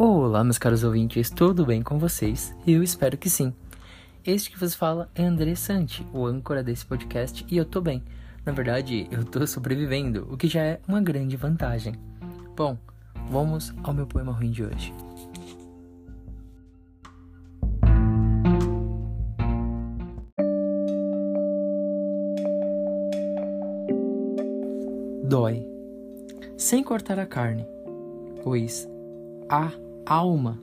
Olá, meus caros ouvintes, tudo bem com vocês? Eu espero que sim. Este que vos fala é André Santi, o âncora desse podcast, e eu tô bem. Na verdade, eu tô sobrevivendo, o que já é uma grande vantagem. Bom, vamos ao meu poema ruim de hoje. Dói, sem cortar a carne, pois há alma,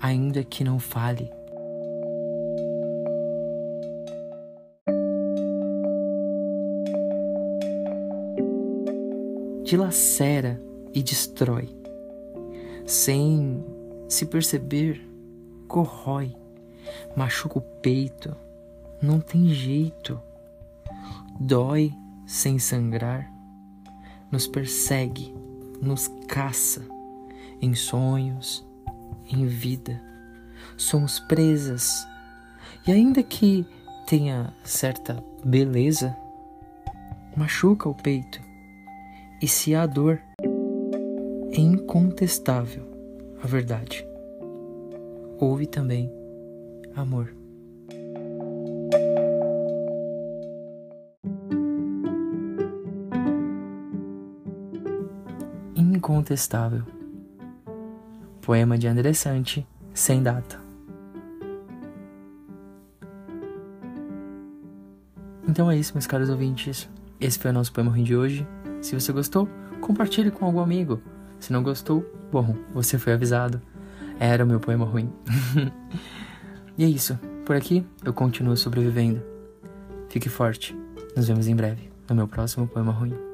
ainda que não fale. Dilacera e destrói, sem se perceber, corrói, machuca o peito, não tem jeito, dói sem sangrar, nos persegue, nos caça em sonhos, em vida. Somos presas. E ainda que tenha certa beleza, machuca o peito. E se há dor, é incontestável a verdade. Houve também amor. Incontestável. Poema de André Sante, sem data. Então é isso, meus caros ouvintes. Esse foi o nosso poema ruim de hoje. Se você gostou, compartilhe com algum amigo. Se não gostou, bom, você foi avisado. Era o meu poema ruim. e é isso. Por aqui eu continuo sobrevivendo. Fique forte. Nos vemos em breve no meu próximo poema ruim.